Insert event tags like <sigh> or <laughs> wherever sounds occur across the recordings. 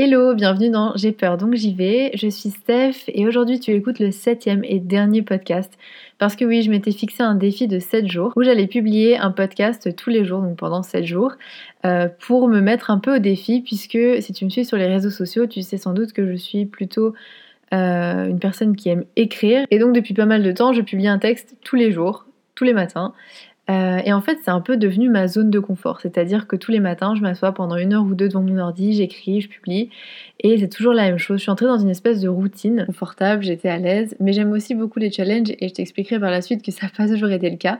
Hello, bienvenue dans J'ai peur donc j'y vais. Je suis Steph et aujourd'hui tu écoutes le septième et dernier podcast parce que oui, je m'étais fixé un défi de 7 jours où j'allais publier un podcast tous les jours, donc pendant 7 jours, euh, pour me mettre un peu au défi puisque si tu me suis sur les réseaux sociaux, tu sais sans doute que je suis plutôt euh, une personne qui aime écrire et donc depuis pas mal de temps, je publie un texte tous les jours, tous les matins. Euh, et en fait, c'est un peu devenu ma zone de confort. C'est-à-dire que tous les matins, je m'assois pendant une heure ou deux devant mon ordi, j'écris, je publie. Et c'est toujours la même chose. Je suis entrée dans une espèce de routine confortable, j'étais à l'aise. Mais j'aime aussi beaucoup les challenges et je t'expliquerai par la suite que ça n'a pas toujours été le cas.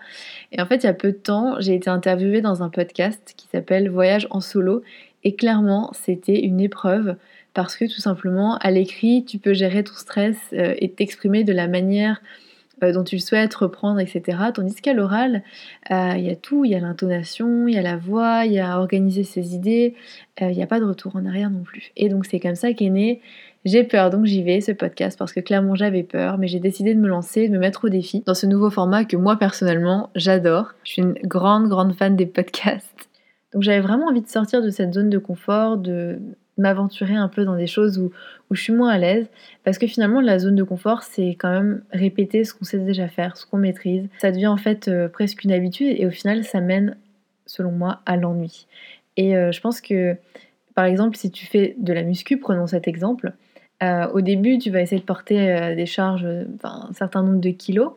Et en fait, il y a peu de temps, j'ai été interviewée dans un podcast qui s'appelle Voyage en solo. Et clairement, c'était une épreuve parce que tout simplement, à l'écrit, tu peux gérer ton stress euh, et t'exprimer de la manière euh, dont tu souhaites reprendre, etc. Tandis qu'à l'oral, euh, il y a tout, il y a l'intonation, il y a la voix, il y a organiser ses idées, euh, il n'y a pas de retour en arrière non plus. Et donc c'est comme ça qu'est né J'ai peur, donc j'y vais, ce podcast, parce que clairement j'avais peur, mais j'ai décidé de me lancer, de me mettre au défi dans ce nouveau format que moi personnellement j'adore. Je suis une grande, grande fan des podcasts. Donc j'avais vraiment envie de sortir de cette zone de confort, de m'aventurer un peu dans des choses où, où je suis moins à l'aise. Parce que finalement, la zone de confort, c'est quand même répéter ce qu'on sait déjà faire, ce qu'on maîtrise. Ça devient en fait euh, presque une habitude et au final, ça mène, selon moi, à l'ennui. Et euh, je pense que, par exemple, si tu fais de la muscu, prenons cet exemple, euh, au début, tu vas essayer de porter des charges, un certain nombre de kilos.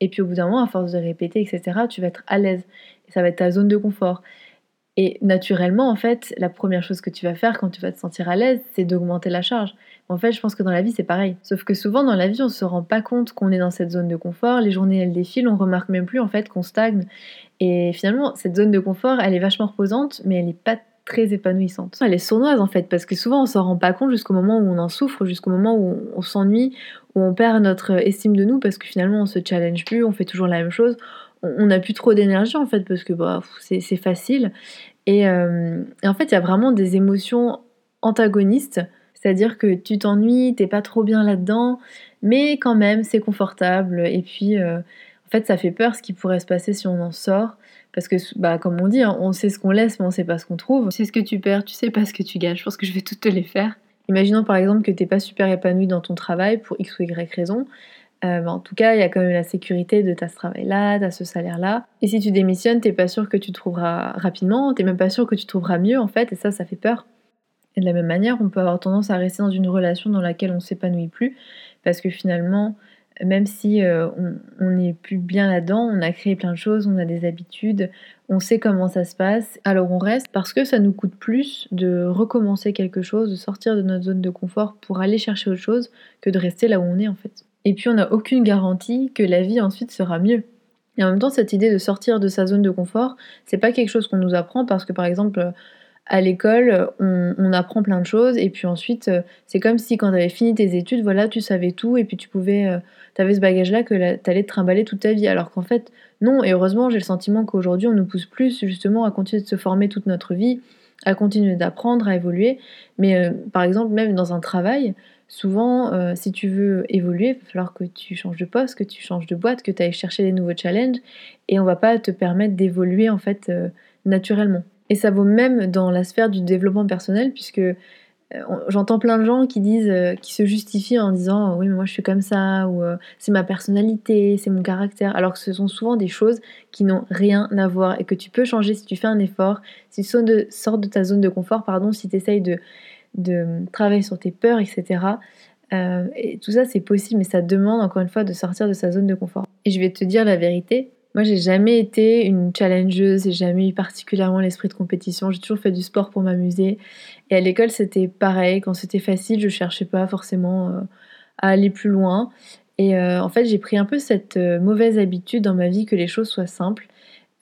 Et puis au bout d'un moment, à force de répéter, etc., tu vas être à l'aise. Et ça va être ta zone de confort. Et naturellement, en fait, la première chose que tu vas faire quand tu vas te sentir à l'aise, c'est d'augmenter la charge. En fait, je pense que dans la vie, c'est pareil. Sauf que souvent, dans la vie, on se rend pas compte qu'on est dans cette zone de confort. Les journées, elles défilent, on remarque même plus, en fait, qu'on stagne. Et finalement, cette zone de confort, elle est vachement reposante, mais elle n'est pas très épanouissante. Elle est sournoise, en fait, parce que souvent, on s'en rend pas compte jusqu'au moment où on en souffre, jusqu'au moment où on s'ennuie, où on perd notre estime de nous, parce que finalement, on se challenge plus, on fait toujours la même chose on n'a plus trop d'énergie en fait parce que bah, c'est facile. Euh, et, en fait, il y a vraiment des émotions antagonistes, c'est-à-dire que tu t'ennuies, t'es pas trop bien là-dedans, mais quand même c'est confortable. Et puis, euh, en fait, ça fait peur ce qui pourrait se passer si on en sort. Parce que, bah, comme on dit, hein, on sait ce qu'on laisse, mais on sait pas ce qu'on trouve. Tu sais ce que tu perds, tu sais pas ce que tu gagnes. Je pense que je vais toutes te les faire. Imaginons par exemple que t'es pas super épanoui dans ton travail pour X ou Y raison. Euh, en tout cas, il y a quand même la sécurité de ta ce travail-là, t'as ce salaire-là. Et si tu démissionnes, t'es pas sûr que tu trouveras rapidement, t'es même pas sûr que tu trouveras mieux en fait, et ça, ça fait peur. Et de la même manière, on peut avoir tendance à rester dans une relation dans laquelle on s'épanouit plus, parce que finalement, même si euh, on n'est plus bien là-dedans, on a créé plein de choses, on a des habitudes, on sait comment ça se passe, alors on reste parce que ça nous coûte plus de recommencer quelque chose, de sortir de notre zone de confort pour aller chercher autre chose que de rester là où on est en fait. Et puis on n'a aucune garantie que la vie ensuite sera mieux. Et en même temps, cette idée de sortir de sa zone de confort, c'est pas quelque chose qu'on nous apprend parce que par exemple, à l'école, on, apprend plein de choses et puis ensuite, c'est comme si quand tu avais fini tes études, voilà, tu savais tout et puis tu pouvais, euh, tu avais ce bagage-là que tu allais te trimballer toute ta vie. Alors qu'en fait, non. Et heureusement, j'ai le sentiment qu'aujourd'hui, on nous pousse plus justement à continuer de se former toute notre vie, à continuer d'apprendre, à évoluer. Mais euh, par exemple, même dans un travail, souvent, euh, si tu veux évoluer, il va falloir que tu changes de poste, que tu changes de boîte, que tu ailles chercher des nouveaux challenges, et on va pas te permettre d'évoluer en fait euh, naturellement. Et ça vaut même dans la sphère du développement personnel, puisque j'entends plein de gens qui disent, qui se justifient en disant oui mais moi je suis comme ça ou c'est ma personnalité, c'est mon caractère, alors que ce sont souvent des choses qui n'ont rien à voir et que tu peux changer si tu fais un effort, si tu de, sors de ta zone de confort, pardon, si tu essayes de de travailler sur tes peurs, etc. Euh, et tout ça, c'est possible, mais ça demande encore une fois de sortir de sa zone de confort. Et je vais te dire la vérité, moi j'ai jamais été une challengeuse, j'ai jamais eu particulièrement l'esprit de compétition, j'ai toujours fait du sport pour m'amuser. Et à l'école c'était pareil, quand c'était facile, je cherchais pas forcément euh, à aller plus loin. Et euh, en fait j'ai pris un peu cette mauvaise habitude dans ma vie que les choses soient simples.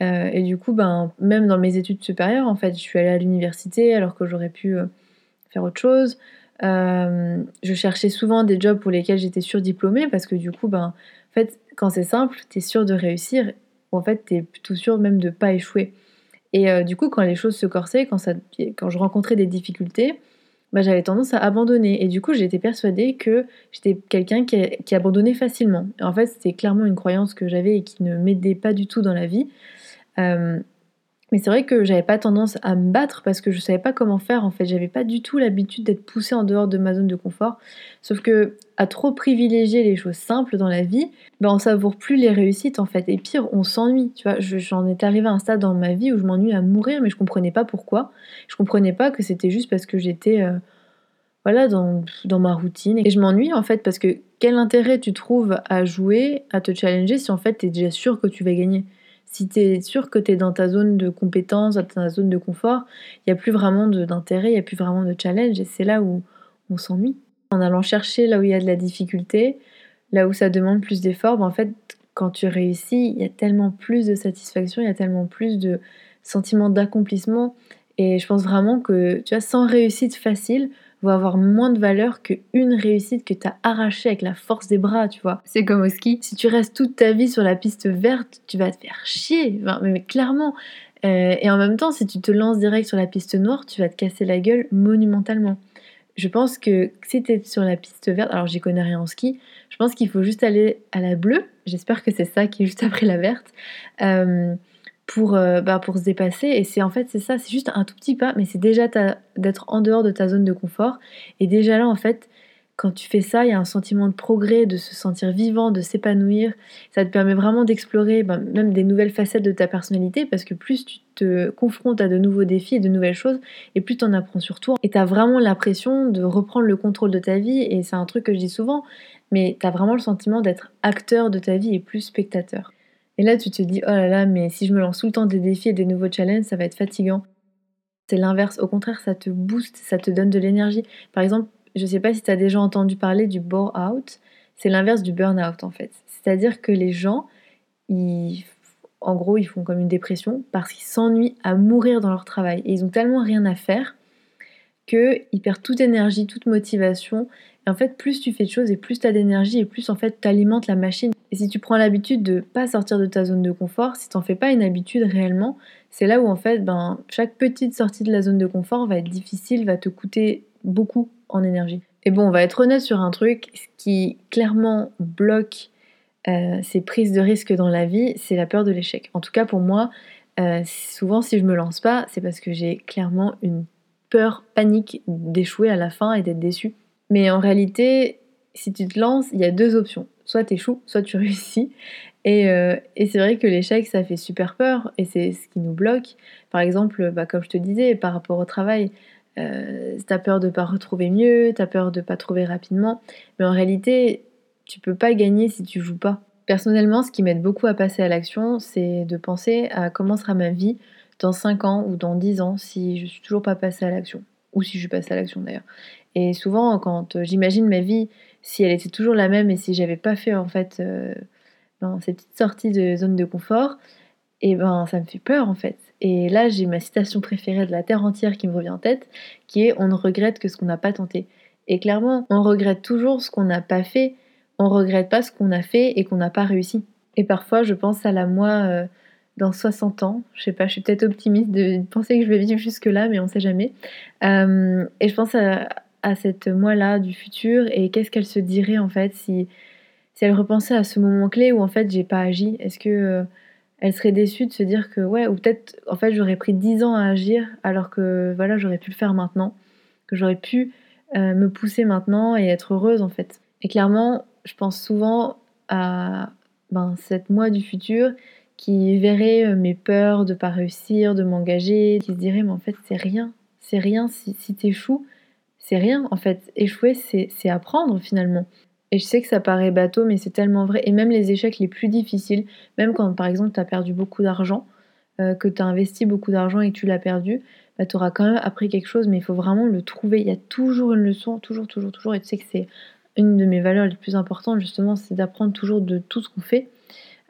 et du coup, ben, même dans mes études supérieures, en fait, je suis allée à l'université alors que j'aurais pu faire autre chose. Euh, je cherchais souvent des jobs pour lesquels j'étais surdiplômée parce que du coup, ben, en fait, quand c'est simple, tu es sûr de réussir ou en fait, tu es plutôt sûr même de pas échouer. Et euh, du coup, quand les choses se corsaient, quand, ça, quand je rencontrais des difficultés, ben, j'avais tendance à abandonner. Et du coup, j'étais persuadée que j'étais quelqu'un qui, abandonnait facilement. En fait, c'était clairement une croyance que j'avais et qui ne m'aidait pas du tout dans la vie. Euh, Mais c'est vrai que j'avais pas tendance à me battre parce que je savais pas comment faire en fait. J'avais pas du tout l'habitude d'être poussée en dehors de ma zone de confort. Sauf que à trop privilégier les choses simples dans la vie, ben on savoure plus les réussites en fait. Et pire, on s'ennuie. Tu vois, j'en étais arrivée à un stade dans ma vie où je m'ennuie à mourir, mais je comprenais pas pourquoi. Je comprenais pas que c'était juste parce que j'étais euh, voilà dans, dans ma routine. Et je m'ennuie en fait parce que quel intérêt tu trouves à jouer, à te challenger si en fait tu es déjà sûr que tu vas gagner? Si tu es sûr que tu es dans ta zone de compétence, dans ta zone de confort, il n'y a plus vraiment d'intérêt, il n'y a plus vraiment de challenge et c'est là où on s'ennuie. En allant chercher là où il y a de la difficulté, là où ça demande plus d'efforts, ben en fait, quand tu réussis, il y a tellement plus de satisfaction, il y a tellement plus de sentiment d'accomplissement. Et je pense vraiment que, tu vois, sans réussite facile, va avoir moins de valeur qu'une réussite que tu as arrachée avec la force des bras, tu vois. C'est comme au ski. Si tu restes toute ta vie sur la piste verte, tu vas te faire chier. mais, clairement. Euh, et en même temps, si tu te lances direct sur la piste noire, tu vas te casser la gueule monumentalement. Je pense que si tu es sur la piste verte, alors j'y connais rien en ski, je pense qu'il faut juste aller à la bleue. J'espère que c'est ça qui est juste après la verte. Euh, pour, euh, bah, pour se dépasser. Et c'est en fait, c'est ça, c'est juste un tout petit pas, mais c'est déjà d'être en dehors de ta zone de confort. Et déjà là, en fait, quand tu fais ça, il y a un sentiment de progrès, de se sentir vivant, de s'épanouir. Ça te permet vraiment d'explorer bah, même des nouvelles facettes de ta personnalité parce que plus tu te confrontes à de nouveaux défis et de nouvelles choses, et plus tu en apprends sur toi. Et tu as vraiment l'impression de reprendre le contrôle de ta vie. Et c'est un truc que je dis souvent, mais tu as vraiment le sentiment d'être acteur de ta vie et plus spectateur. Et là, tu te dis, oh là là, mais si je me lance tout le temps des défis et des nouveaux challenges, ça va être fatigant. C'est l'inverse. Au contraire, ça te booste, ça te donne de l'énergie. Par exemple, je ne sais pas si tu as déjà entendu parler du bore-out. C'est l'inverse du burn-out, en fait. C'est-à-dire que les gens, ils, en gros, ils font comme une dépression parce qu'ils s'ennuient à mourir dans leur travail. Et ils ont tellement rien à faire qu'ils perdent toute énergie, toute motivation. Et en fait, plus tu fais de choses et plus tu as d'énergie et plus en fait tu alimentes la machine. Et si tu prends l'habitude de pas sortir de ta zone de confort, si t'en fais pas une habitude réellement, c'est là où en fait ben, chaque petite sortie de la zone de confort va être difficile, va te coûter beaucoup en énergie. Et bon, on va être honnête sur un truc, ce qui clairement bloque euh, ces prises de risques dans la vie, c'est la peur de l'échec. En tout cas pour moi, euh, souvent si je me lance pas, c'est parce que j'ai clairement une peur, panique d'échouer à la fin et d'être déçu. Mais en réalité, si tu te lances, il y a deux options. Soit tu échoues, soit tu réussis. Euh, et, c'est vrai que l'échec, ça fait super peur et c'est ce qui nous bloque. Par exemple, bah, comme je te disais, par rapport au travail, euh, tu as peur de ne pas retrouver mieux, tu as peur de ne pas trouver rapidement. Mais en réalité, tu peux pas gagner si tu joues pas. Personnellement, ce qui m'aide beaucoup à passer à l'action, c'est de penser à comment sera ma vie dans 5 ans ou dans 10 ans si je suis toujours pas passée à l'action. Ou si je suis passée à l'action d'ailleurs. Et souvent, quand euh, j'imagine ma vie, si elle était toujours la même et si j'avais pas fait en fait euh, ben, ces petites sorties de zone de confort, et eh ben ça me fait peur en fait. Et là, j'ai ma citation préférée de la terre entière qui me revient en tête, qui est on ne regrette que ce qu'on n'a pas tenté. Et clairement, on regrette toujours ce qu'on n'a pas fait, on regrette pas ce qu'on a fait et qu'on n'a pas réussi. Et parfois, je pense à la moi euh, dans 60 ans. Je sais pas, je suis peut-être optimiste de penser que je vais vivre jusque-là, mais on sait jamais. et je pense à, à cette moi-là du futur et qu'est-ce qu'elle se dirait en fait si, si elle repensait à ce moment clé où en fait j'ai pas agi? Est-ce que euh, elle serait déçue de se dire que ouais ou peut-être en fait j'aurais pris 10 ans à agir alors que voilà j'aurais pu le faire maintenant, que j'aurais pu euh, me pousser maintenant et être heureuse en fait. Et clairement, je pense souvent à ben, cette moi du futur qui verrait euh, mes peurs de pas réussir, de m'engager, qui se dirait mais en fait c'est rien, c'est rien si, si t'échoues c'est rien en fait. Échouer, c'est apprendre finalement. Et je sais que ça paraît bateau, mais c'est tellement vrai. Et même les échecs les plus difficiles, même quand par exemple tu as perdu beaucoup d'argent, euh, que tu as investi beaucoup d'argent et que tu l'as perdu, bah, tu auras quand même appris quelque chose, mais il faut vraiment le trouver. Il y a toujours une leçon, toujours, toujours, toujours. Et tu sais que c'est une de mes valeurs les plus importantes, justement, c'est d'apprendre toujours de tout ce qu'on fait.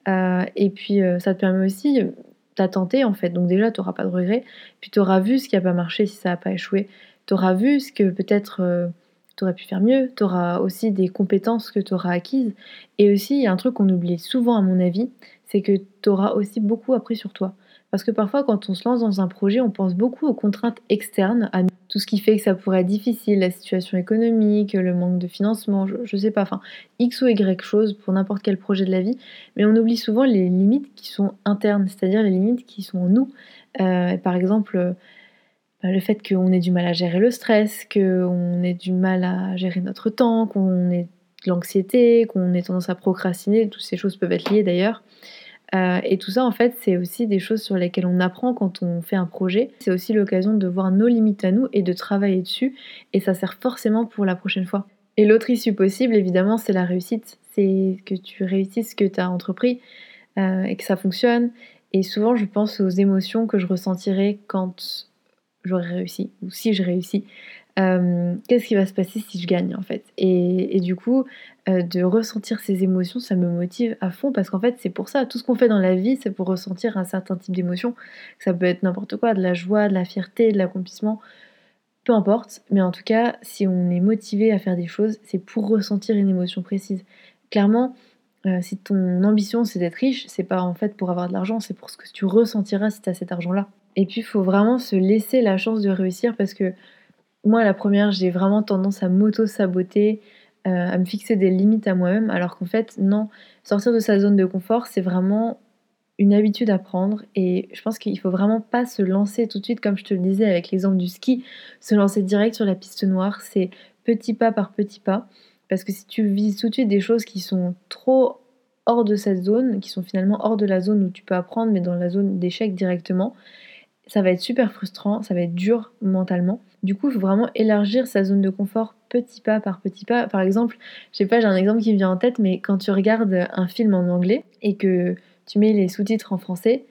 Euh, et puis euh, ça te permet aussi, t'as tenté en fait, donc déjà tu n'auras pas de regrets, puis tu auras vu ce qui n'a pas marché si ça n'a pas échoué tu auras vu ce que peut-être euh, tu aurais pu faire mieux, tu auras aussi des compétences que tu auras acquises. Et aussi, il y a un truc qu'on oublie souvent à mon avis, c'est que tu auras aussi beaucoup appris sur toi. Parce que parfois, quand on se lance dans un projet, on pense beaucoup aux contraintes externes, à tout ce qui fait que ça pourrait être difficile, la situation économique, le manque de financement, je, ne sais pas, enfin, X ou Y chose pour n'importe quel projet de la vie. Mais on oublie souvent les limites qui sont internes, c'est-à-dire les limites qui sont en nous. par exemple, bah, le fait qu'on ait du mal à gérer le stress, qu'on ait du mal à gérer notre temps, qu'on ait de l'anxiété, qu'on ait tendance à procrastiner, toutes ces choses peuvent être liées d'ailleurs. Euh, et tout ça, en fait, c'est aussi des choses sur lesquelles on apprend quand on fait un projet. C'est aussi l'occasion de voir nos limites à nous et de travailler dessus. Et ça sert forcément pour la prochaine fois. Et l'autre issue possible, évidemment, c'est la réussite. C'est que tu réussisses ce que tu as entrepris euh, et que ça fonctionne. Et souvent, je pense aux émotions que je ressentirais quand j'aurais réussi ou si je réussis. Euh, qu'est-ce qui va se passer si je gagne en fait? Et, du coup, euh, de ressentir ces émotions, ça me motive à fond parce qu'en fait, c'est pour ça. Tout ce qu'on fait dans la vie, c'est pour ressentir un certain type d'émotion. Ça peut être n'importe quoi, de la joie, de la fierté, de l'accomplissement, peu importe. Mais en tout cas, si on est motivé à faire des choses, c'est pour ressentir une émotion précise. Clairement, euh, si ton ambition c'est d'être riche, c'est pas en fait pour avoir de l'argent, c'est pour ce que tu ressentiras si tu as cet argent-là. Et puis, il faut vraiment se laisser la chance de réussir parce que moi, la première, j'ai vraiment tendance à m'auto-saboter, euh, à me fixer des limites à moi-même, alors qu'en fait, non, sortir de sa zone de confort, c'est vraiment une habitude à prendre. Et je pense qu'il faut vraiment pas se lancer tout de suite, comme je te le disais avec l'exemple du ski, se lancer direct sur la piste noire, c'est petit pas par petit pas, parce que si tu vises tout de suite des choses qui sont trop hors de cette zone, qui sont finalement hors de la zone où tu peux apprendre, mais dans la zone d'échec directement, ça va être super frustrant, ça va être dur mentalement. Du coup, il faut vraiment élargir sa zone de confort petit pas par petit pas. Par exemple, je sais pas, j'ai un exemple qui me vient en tête, mais quand tu regardes un film en anglais et que tu mets les sous-titres en français,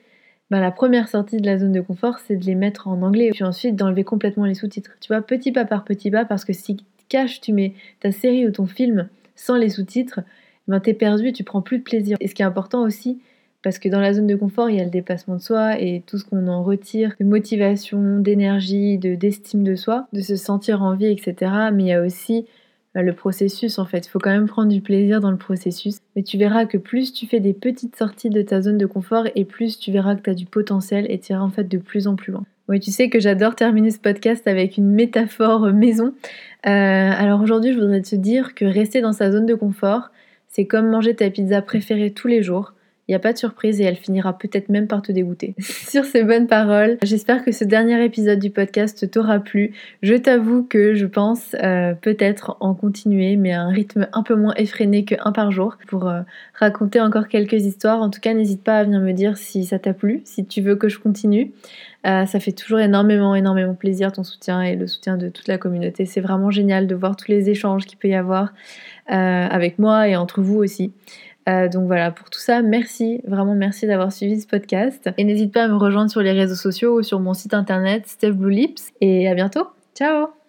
bah, la première sortie de la zone de confort, c'est de les mettre en anglais, puis ensuite d'enlever complètement les sous-titres. Tu vois, petit pas par petit pas, parce que si cache, tu mets ta série ou ton film sans les sous-titres, ben t'es perdu et tu prends plus de plaisir. Et ce qui est important aussi, parce que dans la zone de confort, il y a le dépassement de soi et tout ce qu'on en retire de motivation, d'énergie, de d'estime de soi, de se sentir en vie, etc. Mais il y a aussi bah, le processus en fait. Il faut quand même prendre du plaisir dans le processus. Mais tu verras que plus tu fais des petites sorties de ta zone de confort et plus tu verras que tu as du potentiel et tu iras en fait de plus en plus loin. Oui, tu sais que j'adore terminer ce podcast avec une métaphore maison. Euh, alors aujourd'hui, je voudrais te dire que rester dans sa zone de confort, c'est comme manger ta pizza préférée tous les jours. Il n'y a pas de surprise et elle finira peut-être même par te dégoûter. <laughs> Sur ces bonnes paroles, j'espère que ce dernier épisode du podcast t'aura plu. Je t'avoue que je pense euh, peut-être en continuer, mais à un rythme un peu moins effréné que un par jour, pour euh, raconter encore quelques histoires. En tout cas, n'hésite pas à venir me dire si ça t'a plu, si tu veux que je continue. Euh, ça fait toujours énormément, énormément plaisir ton soutien et le soutien de toute la communauté. C'est vraiment génial de voir tous les échanges qu'il peut y avoir avec moi et entre vous aussi. Euh, donc voilà, pour tout ça, merci, vraiment merci d'avoir suivi ce podcast. Et n'hésite pas à me rejoindre sur les réseaux sociaux ou sur mon site internet Steph Blue. Et à bientôt. Ciao